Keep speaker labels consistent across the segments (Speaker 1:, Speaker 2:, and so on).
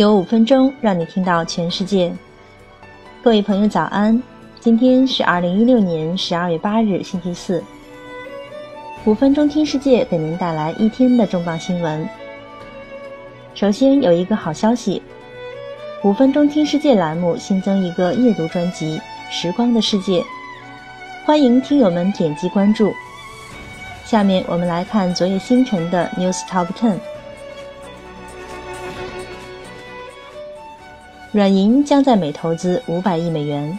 Speaker 1: 有五分钟让你听到全世界。各位朋友早安，今天是二零一六年十二月八日，星期四。五分钟听世界给您带来一天的重磅新闻。首先有一个好消息，五分钟听世界栏目新增一个夜读专辑《时光的世界》，欢迎听友们点击关注。下面我们来看昨夜星辰的 News Top Ten。软银将在美投资五百亿美元。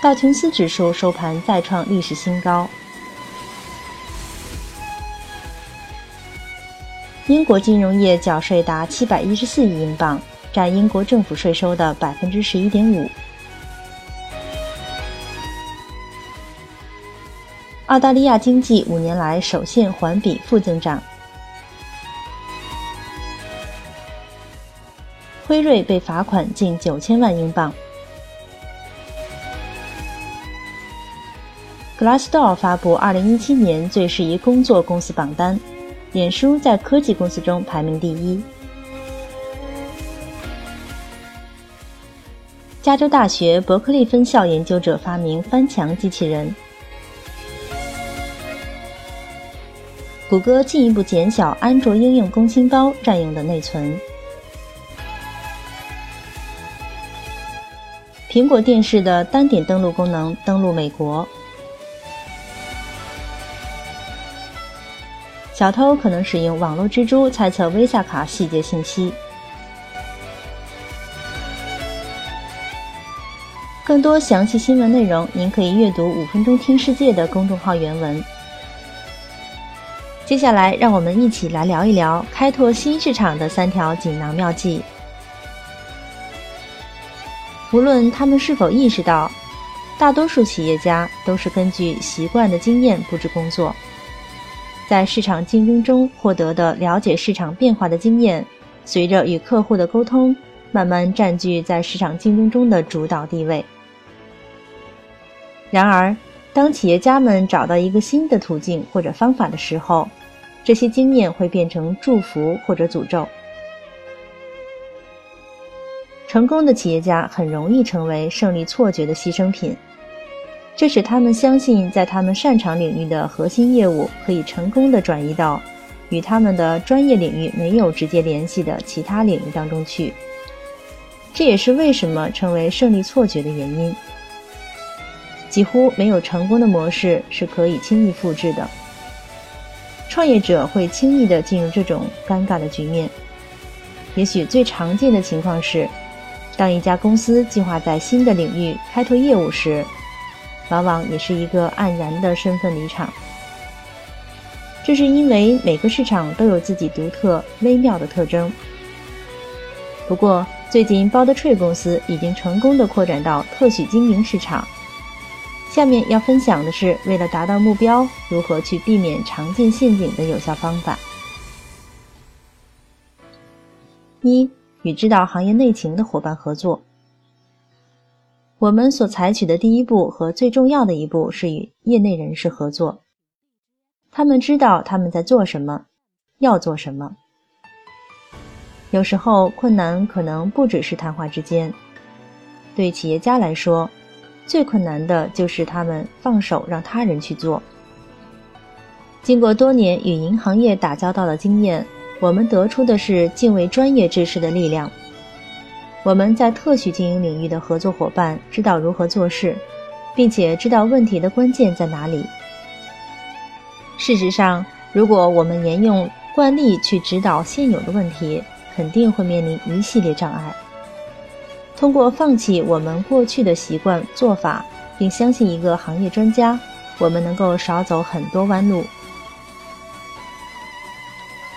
Speaker 1: 道琼斯指数收盘再创历史新高。英国金融业缴税达七百一十四亿英镑，占英国政府税收的百分之十一点五。澳大利亚经济五年来首现环比负增长。辉瑞被罚款近九千万英镑。Glassdoor 发布二零一七年最适宜工作公司榜单，脸书在科技公司中排名第一。加州大学伯克利分校研究者发明翻墙机器人。谷歌进一步减小安卓应用工薪包占用的内存。苹果电视的单点登录功能登陆美国。小偷可能使用网络蜘蛛猜测 Visa 卡细节信息。更多详细新闻内容，您可以阅读“五分钟听世界”的公众号原文。接下来，让我们一起来聊一聊开拓新市场的三条锦囊妙计。无论他们是否意识到，大多数企业家都是根据习惯的经验布置工作，在市场竞争中获得的了解市场变化的经验，随着与客户的沟通，慢慢占据在市场竞争中的主导地位。然而，当企业家们找到一个新的途径或者方法的时候，这些经验会变成祝福或者诅咒。成功的企业家很容易成为胜利错觉的牺牲品，这使他们相信，在他们擅长领域的核心业务可以成功的转移到与他们的专业领域没有直接联系的其他领域当中去。这也是为什么成为胜利错觉的原因。几乎没有成功的模式是可以轻易复制的。创业者会轻易的进入这种尴尬的局面。也许最常见的情况是。当一家公司计划在新的领域开拓业务时，往往也是一个黯然的身份离场。这是因为每个市场都有自己独特微妙的特征。不过，最近 BoldTree 公司已经成功的扩展到特许经营市场。下面要分享的是，为了达到目标，如何去避免常见陷阱的有效方法。一。与知道行业内情的伙伴合作。我们所采取的第一步和最重要的一步是与业内人士合作。他们知道他们在做什么，要做什么。有时候困难可能不只是谈话之间。对企业家来说，最困难的就是他们放手让他人去做。经过多年与银行业打交道的经验。我们得出的是敬畏专业知识的力量。我们在特许经营领域的合作伙伴知道如何做事，并且知道问题的关键在哪里。事实上，如果我们沿用惯例去指导现有的问题，肯定会面临一系列障碍。通过放弃我们过去的习惯做法，并相信一个行业专家，我们能够少走很多弯路。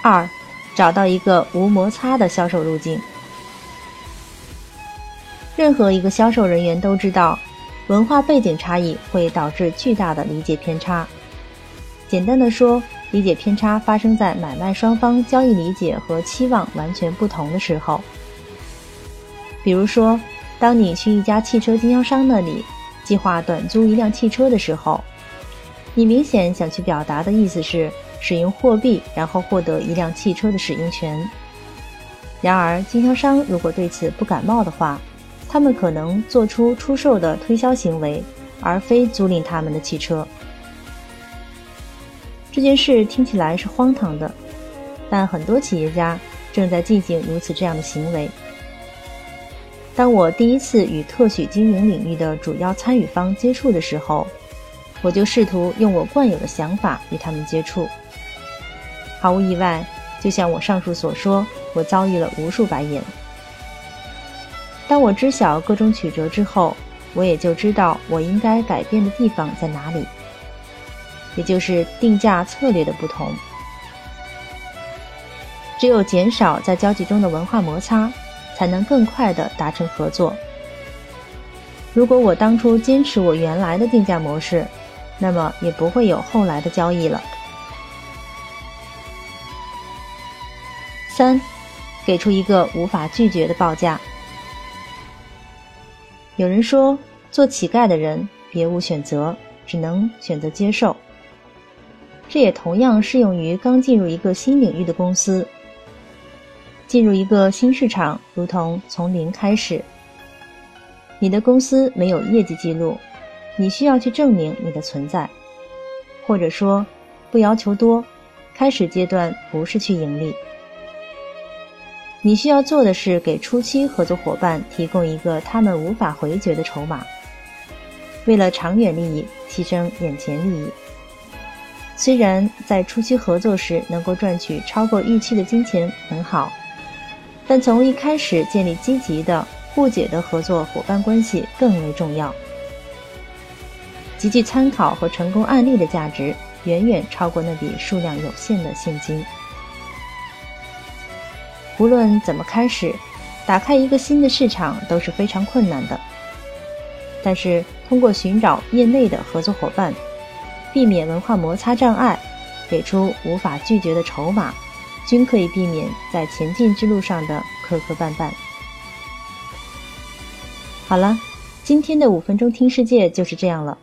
Speaker 1: 二。找到一个无摩擦的销售路径。任何一个销售人员都知道，文化背景差异会导致巨大的理解偏差。简单的说，理解偏差发生在买卖双方交易理解和期望完全不同的时候。比如说，当你去一家汽车经销商那里计划短租一辆汽车的时候，你明显想去表达的意思是。使用货币，然后获得一辆汽车的使用权。然而，经销商如果对此不感冒的话，他们可能做出出售的推销行为，而非租赁他们的汽车。这件事听起来是荒唐的，但很多企业家正在进行如此这样的行为。当我第一次与特许经营领域的主要参与方接触的时候，我就试图用我惯有的想法与他们接触。毫无意外，就像我上述所说，我遭遇了无数白眼。当我知晓各种曲折之后，我也就知道我应该改变的地方在哪里，也就是定价策略的不同。只有减少在交际中的文化摩擦，才能更快地达成合作。如果我当初坚持我原来的定价模式，那么也不会有后来的交易了。三，给出一个无法拒绝的报价。有人说，做乞丐的人别无选择，只能选择接受。这也同样适用于刚进入一个新领域的公司。进入一个新市场，如同从零开始。你的公司没有业绩记录，你需要去证明你的存在，或者说，不要求多，开始阶段不是去盈利。你需要做的是给初期合作伙伴提供一个他们无法回绝的筹码，为了长远利益牺牲眼前利益。虽然在初期合作时能够赚取超过预期的金钱很好，但从一开始建立积极的、互解的合作伙伴关系更为重要。极具参考和成功案例的价值远远超过那笔数量有限的现金。无论怎么开始，打开一个新的市场都是非常困难的。但是，通过寻找业内的合作伙伴，避免文化摩擦障碍，给出无法拒绝的筹码，均可以避免在前进之路上的磕磕绊绊。好了，今天的五分钟听世界就是这样了。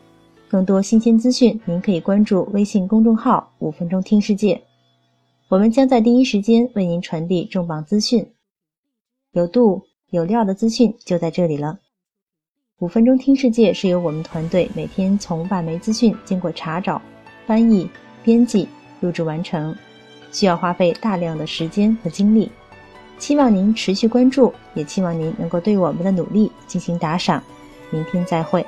Speaker 1: 更多新鲜资讯，您可以关注微信公众号“五分钟听世界”。我们将在第一时间为您传递重磅资讯，有度有料的资讯就在这里了。五分钟听世界是由我们团队每天从外媒资讯经过查找、翻译、编辑、录制完成，需要花费大量的时间和精力。希望您持续关注，也期望您能够对我们的努力进行打赏。明天再会。